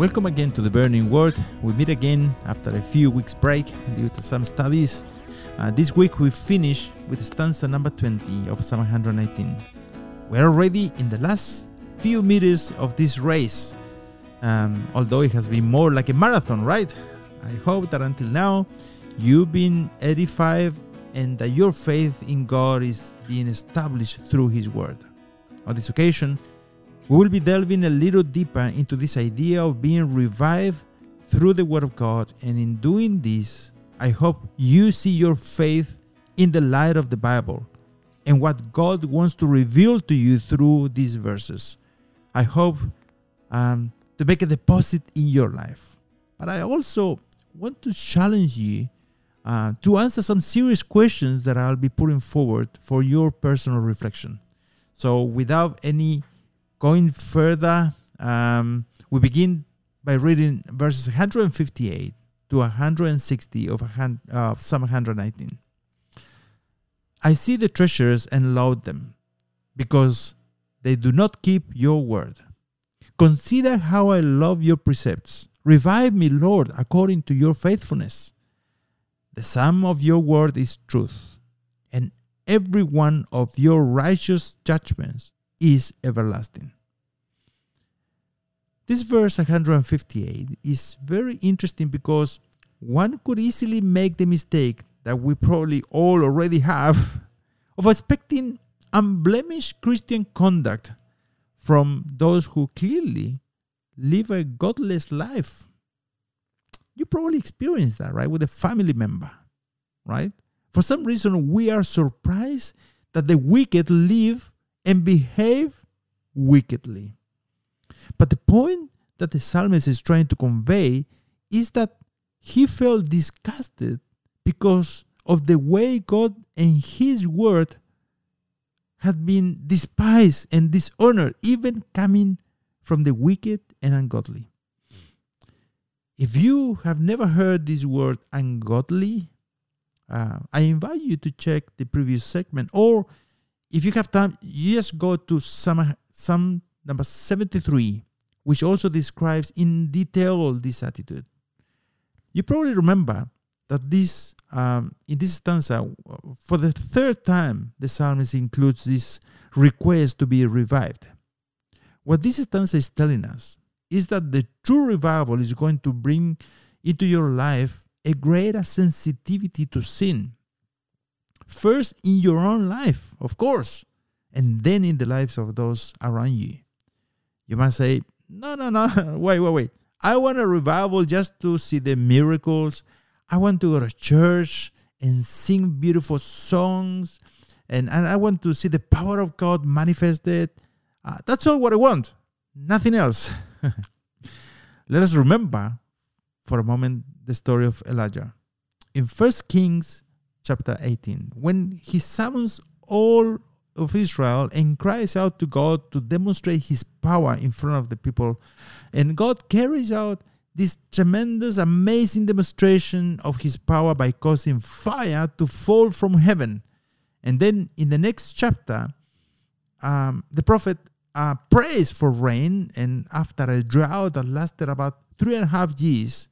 Welcome again to the Burning Word. We meet again after a few weeks' break due to some studies. Uh, this week we finish with stanza number 20 of Psalm 119. We're already in the last few meters of this race, um, although it has been more like a marathon, right? I hope that until now you've been edified and that your faith in God is being established through His Word. On this occasion, we will be delving a little deeper into this idea of being revived through the Word of God, and in doing this, I hope you see your faith in the light of the Bible and what God wants to reveal to you through these verses. I hope um, to make a deposit in your life. But I also want to challenge you uh, to answer some serious questions that I'll be putting forward for your personal reflection. So, without any going further, um, we begin by reading verses 158 to 160 of uh, Psalm 119. I see the treasures and load them, because they do not keep your word. Consider how I love your precepts. Revive me, Lord, according to your faithfulness. The sum of your word is truth, and every one of your righteous judgments is everlasting. This verse 158 is very interesting because one could easily make the mistake that we probably all already have of expecting unblemished Christian conduct from those who clearly live a godless life. You probably experienced that, right? With a family member, right? For some reason, we are surprised that the wicked live and behave wickedly. But the point that the psalmist is trying to convey is that he felt disgusted because of the way God and his word had been despised and dishonored, even coming from the wicked and ungodly. If you have never heard this word ungodly, uh, I invite you to check the previous segment, or if you have time, you just go to Psalm, number 73, which also describes in detail this attitude. You probably remember that this um, in this stanza, for the third time, the psalmist includes this request to be revived. What this stanza is telling us is that the true revival is going to bring into your life a greater sensitivity to sin. First, in your own life, of course, and then in the lives of those around you. You might say, No, no, no, wait, wait, wait. I want a revival just to see the miracles. I want to go to church and sing beautiful songs. And, and I want to see the power of God manifested. Uh, that's all what I want, nothing else. Let us remember for a moment the story of Elijah. In 1 Kings chapter 18, when he summons all of Israel and cries out to God to demonstrate his power in front of the people, and God carries out this tremendous, amazing demonstration of his power by causing fire to fall from heaven. And then in the next chapter, um, the prophet uh, prays for rain, and after a drought that lasted about three and a half years,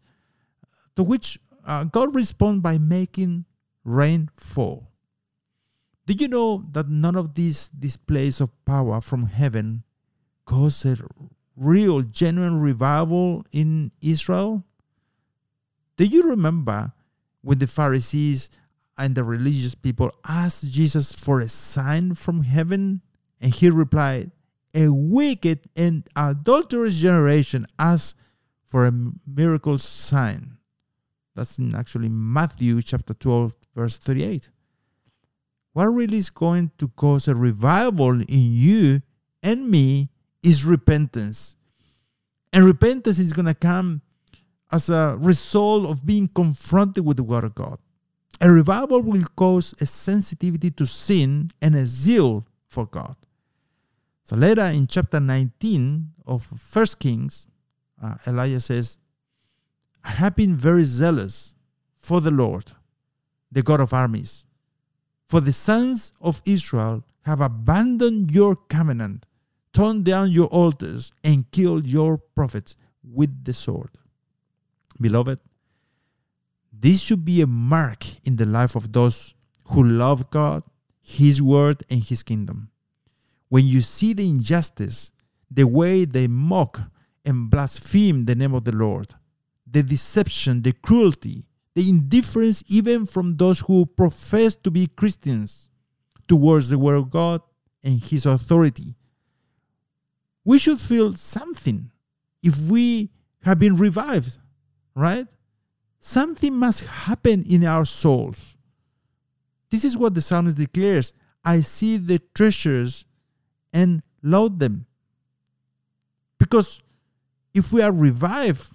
to which uh, God responds by making rain fall. Did you know that none of these displays of power from heaven caused a real, genuine revival in Israel? Do you remember when the Pharisees and the religious people asked Jesus for a sign from heaven? And he replied, A wicked and adulterous generation asks for a miracle sign. That's in actually Matthew chapter 12, verse 38. What really is going to cause a revival in you and me is repentance. And repentance is going to come as a result of being confronted with the Word of God. A revival will cause a sensitivity to sin and a zeal for God. So later in chapter 19 of First Kings, uh, Elijah says, I have been very zealous for the Lord, the God of armies. For the sons of Israel have abandoned your covenant torn down your altars and killed your prophets. with the sword. Beloved, this should be a mark in the life of those who love God, His Word, and His kingdom. When you see the injustice, the way they mock and blaspheme the name of the Lord, the deception, the cruelty, the indifference, even from those who profess to be Christians towards the Word of God and His authority, we should feel something if we have been revived, right? Something must happen in our souls. This is what the psalmist declares I see the treasures and load them. Because if we are revived,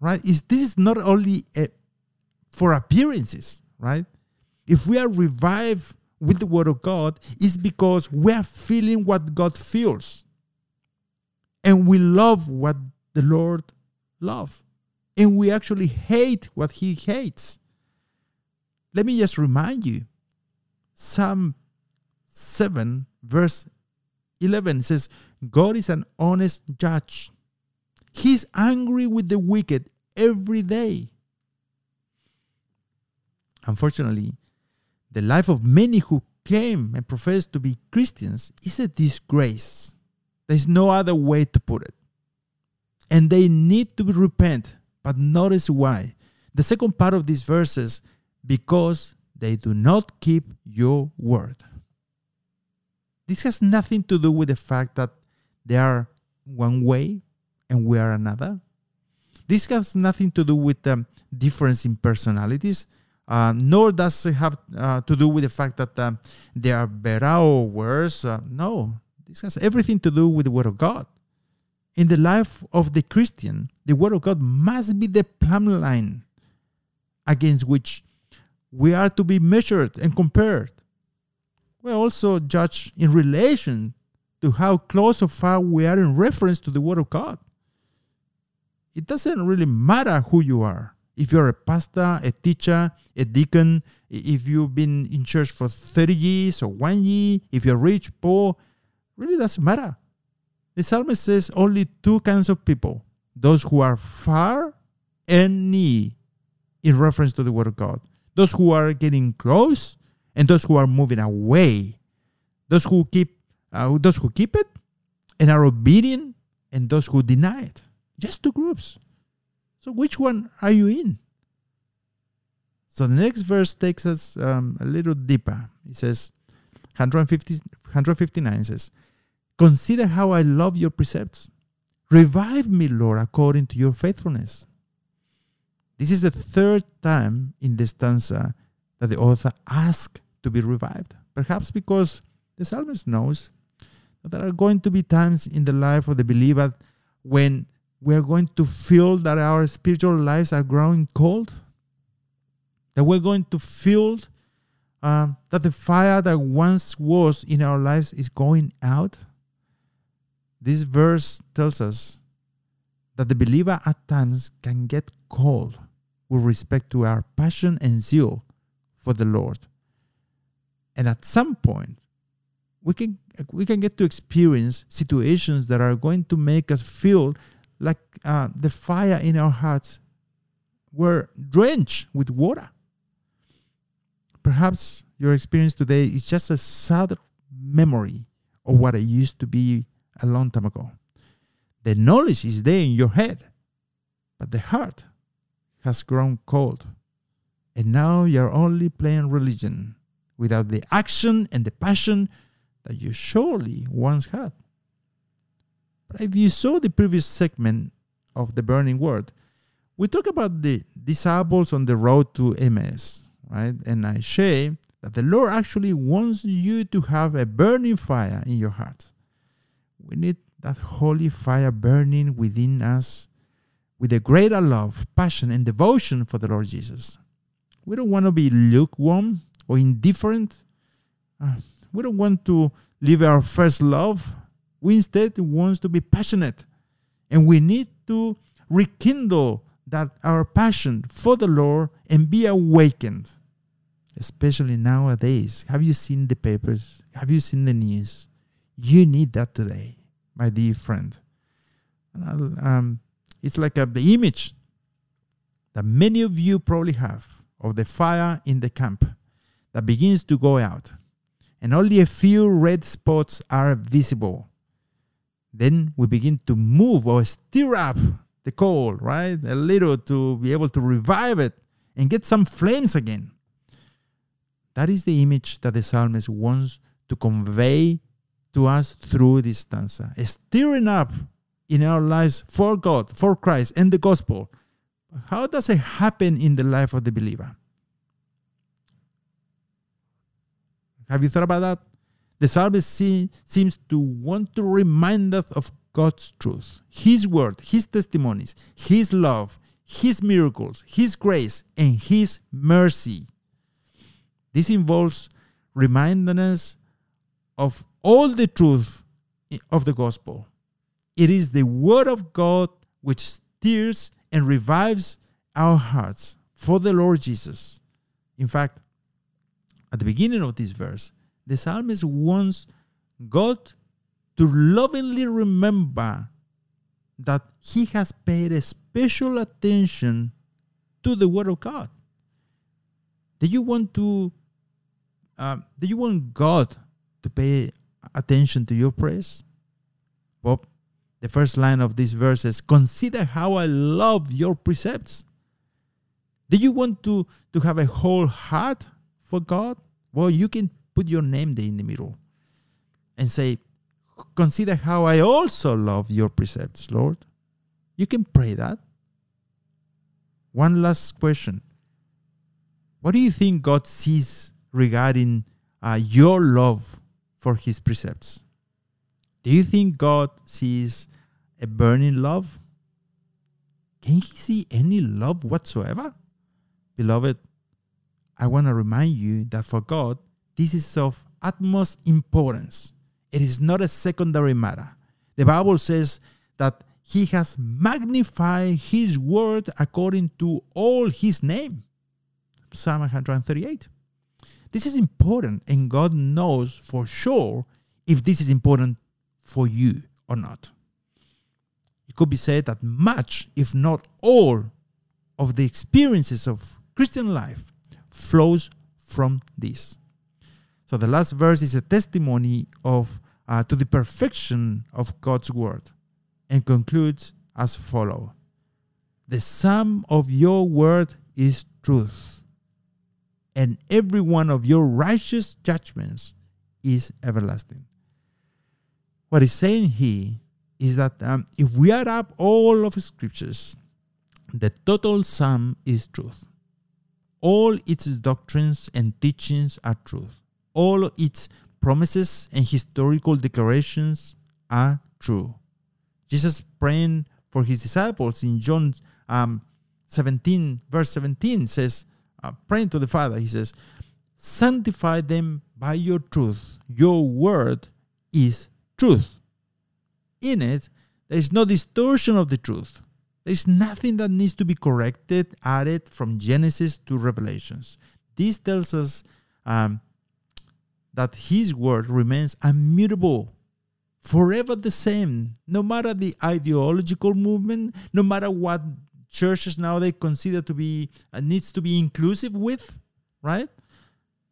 right, is this is not only a, for appearances, right? If we are revived with the word of God, it's because we are feeling what God feels. And we love what the Lord loves. And we actually hate what he hates. Let me just remind you Psalm 7, verse 11 says, God is an honest judge. He's angry with the wicked every day. Unfortunately, the life of many who claim and profess to be Christians is a disgrace. There's no other way to put it. And they need to repent. But notice why. The second part of these verses, because they do not keep your word. This has nothing to do with the fact that they are one way and we are another. This has nothing to do with the difference in personalities, uh, nor does it have uh, to do with the fact that uh, they are better or worse. Uh, no, this has everything to do with the Word of God. In the life of the Christian, the Word of God must be the plumb line against which we are to be measured and compared. We're also judged in relation to how close or far we are in reference to the Word of God. It doesn't really matter who you are. If you're a pastor, a teacher, a deacon, if you've been in church for 30 years or one year, if you're rich, poor, really doesn't matter. The psalmist says only two kinds of people those who are far and near in reference to the Word of God. Those who are getting close and those who are moving away. Those who keep uh, those who keep it and are obedient and those who deny it. Just two groups. So which one are you in? So the next verse takes us um, a little deeper. It says, 150, 159 says, Consider how I love your precepts. Revive me, Lord, according to your faithfulness. This is the third time in the stanza that the author asks to be revived. Perhaps because the psalmist knows that there are going to be times in the life of the believer when we are going to feel that our spiritual lives are growing cold, that we're going to feel uh, that the fire that once was in our lives is going out. This verse tells us that the believer at times can get cold with respect to our passion and zeal for the Lord. And at some point, we can we can get to experience situations that are going to make us feel like uh, the fire in our hearts were drenched with water. Perhaps your experience today is just a sad memory of what it used to be a long time ago. The knowledge is there in your head, but the heart has grown cold. And now you're only playing religion without the action and the passion that you surely once had. If you saw the previous segment of the burning word, we talk about the disciples on the road to Emmaus, right? And I say that the Lord actually wants you to have a burning fire in your heart. We need that holy fire burning within us with a greater love, passion, and devotion for the Lord Jesus. We don't want to be lukewarm or indifferent. Uh, we don't want to leave our first love we instead want to be passionate. And we need to rekindle that our passion for the Lord and be awakened. Especially nowadays. Have you seen the papers? Have you seen the news? You need that today, my dear friend. Um, It's like a, the image that many of you probably have of the fire in the camp that begins to go out, and only a few red spots are visible. Then we begin to move or stir up the coal, right? A little to be able to revive it and get some flames again. That is the image that the psalmist wants to convey to us through this stanza. Stirring up in our lives for God, for Christ, and the gospel. How does it happen in the life of the believer? Have you thought about that? The psalmist see, seems to want to remind us of God's truth, His word, His testimonies, His love, His miracles, His grace, and His mercy. This involves reminding us of all the truth of the gospel. It is the word of God which stirs and revives our hearts for the Lord Jesus. In fact, at the beginning of this verse, the psalmist wants God to lovingly remember that he has paid special attention to the Word of God. Do you want to? Uh, do you want God to pay attention to your prayers? Well, the first line of this verse is Consider how I love your precepts. Do you want to, to have a whole heart for God? Well, you can put your name there in the middle and say, Consider how I also love your precepts, Lord. You can pray that. One last question. What do you think God sees regarding uh, your love for his precepts? Do you think God sees a burning love? Can he see any love whatsoever? Beloved, I want to remind you that for God, this is of utmost importance. It is not a secondary matter. The Bible says that he has magnified his word according to all his name. Psalm 138. This is important, and God knows for sure if this is important for you or not. It could be said that much, if not all, of the experiences of Christian life flows from this. So the last verse is a testimony of uh, to the perfection of God's word and concludes as follow. The sum of your word is truth, and every one of your righteous judgments is everlasting. What he's saying here is that um, if we add up all of scriptures, the total sum is truth. All its doctrines and teachings are truth all its promises and historical declarations are true. Jesus praying for his disciples in John um, 17, verse 17 says, uh, praying to the Father, he says, Sanctify them by your truth. Your word is truth. In it, there is no distortion of the truth. There is nothing that needs to be corrected, added from Genesis to Revelations. This tells us um, that his word remains immutable, forever the same, no matter the ideological movement, no matter what churches now they consider to be uh, needs to be inclusive with, right?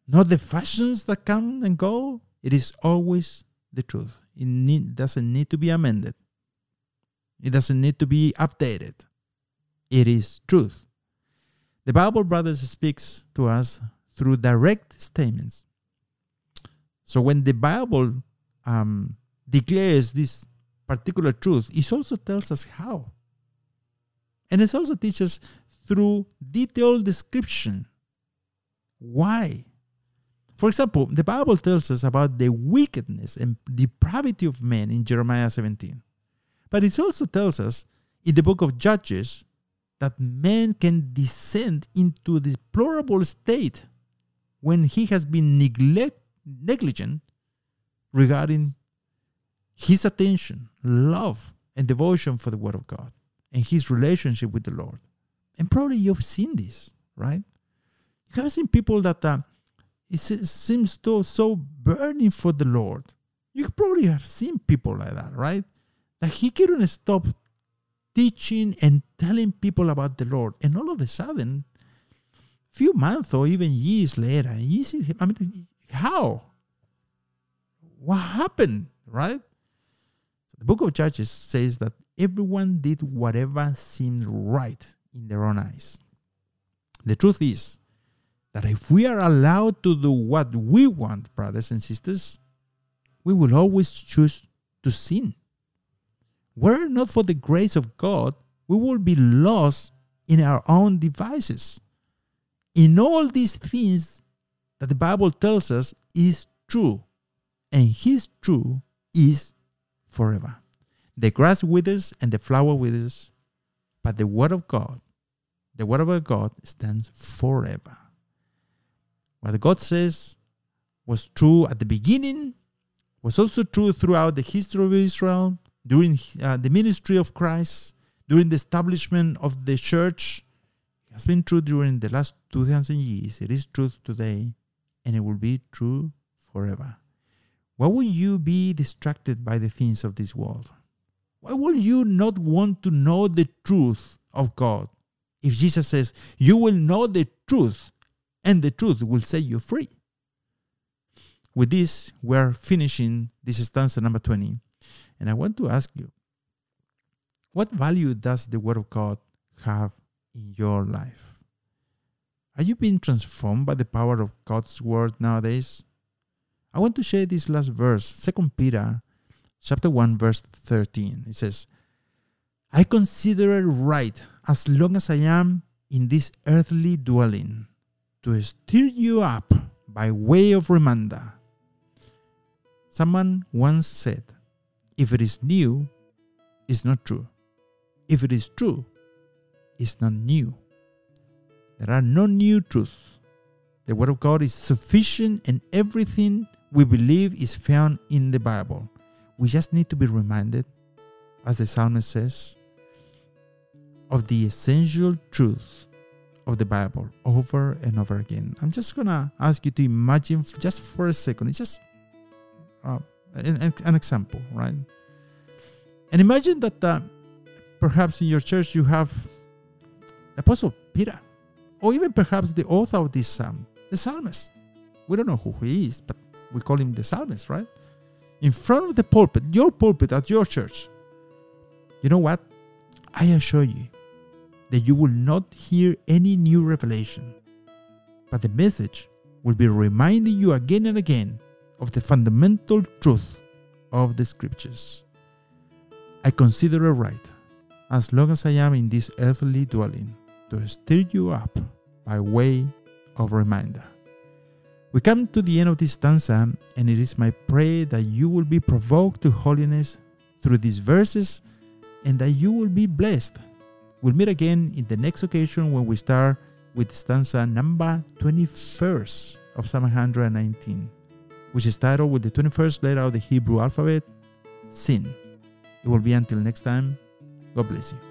Not the fashions that come and go. It is always the truth. It need, doesn't need to be amended. It doesn't need to be updated. It is truth. The Bible, brothers, speaks to us through direct statements so when the Bible um, declares this particular truth, it also tells us how. And it also teaches through detailed description why. For example, the Bible tells us about the wickedness and depravity of men in Jeremiah 17. But it also tells us in the book of Judges that man can descend into a deplorable state when he has been neglect, negligent regarding his attention, love, and devotion for the Word of God and his relationship with the Lord. And probably you've seen this, right? You have seen people that uh, it seems so, so burning for the Lord. You probably have seen people like that, right? That he couldn't stop teaching and telling people about the Lord. And all of a sudden, few months or even years later, you see, I mean, how? What happened, right? The book of Judges says that everyone did whatever seemed right in their own eyes. The truth is that if we are allowed to do what we want, brothers and sisters, we will always choose to sin. Were it not for the grace of God, we will be lost in our own devices. In all these things that the Bible tells us is true, and His true is forever. The grass withers and the flower withers, but the word of God, the word of God stands forever. What God says was true at the beginning, was also true throughout the history of Israel, during uh, the ministry of Christ, during the establishment of the church. It has been true during the last 2000 years. It is truth today, and it will be true forever. Why would you be distracted by the things of this world? Why would you not want to know the truth of God? If Jesus says, You will know the truth, and the truth will set you free. With this, we're finishing this stanza number 20. And I want to ask you, what value does the Word of God have in your life? Are you being transformed by the power of God's Word nowadays? I want to share this last verse, Second Peter chapter 1, verse 13. It says, I consider it right, as long as I am in this earthly dwelling, to stir you up by way of reminder. Someone once said, If it is new, it's not true. If it is true, it's not new. There are no new truths. The Word of God is sufficient and everything we believe is found in the Bible. We just need to be reminded, as the psalmist says, of the essential truth of the Bible over and over again. I'm just gonna ask you to imagine just for a second. It's just uh, an, an, example, right? And imagine that uh, perhaps in your church you have Apostle Peter, or even perhaps the author of this psalm, the psalmist. We don't know who he is, but we call him the psalmist, right? In front of the pulpit, your pulpit at your church. You know what? I assure you that you will not hear any new revelation, but the message will be reminding you again and again of the fundamental truth of the scriptures. I consider it right, as long as I am in this earthly dwelling, to stir you up by way of reminder. We come to the end of this stanza, and it is my prayer that you will be provoked to holiness through these verses and that you will be blessed. We'll meet again in the next occasion when we start with stanza number 21st of Psalm 119, which is titled with the 21st letter of the Hebrew alphabet, Sin. It will be until next time. God bless you.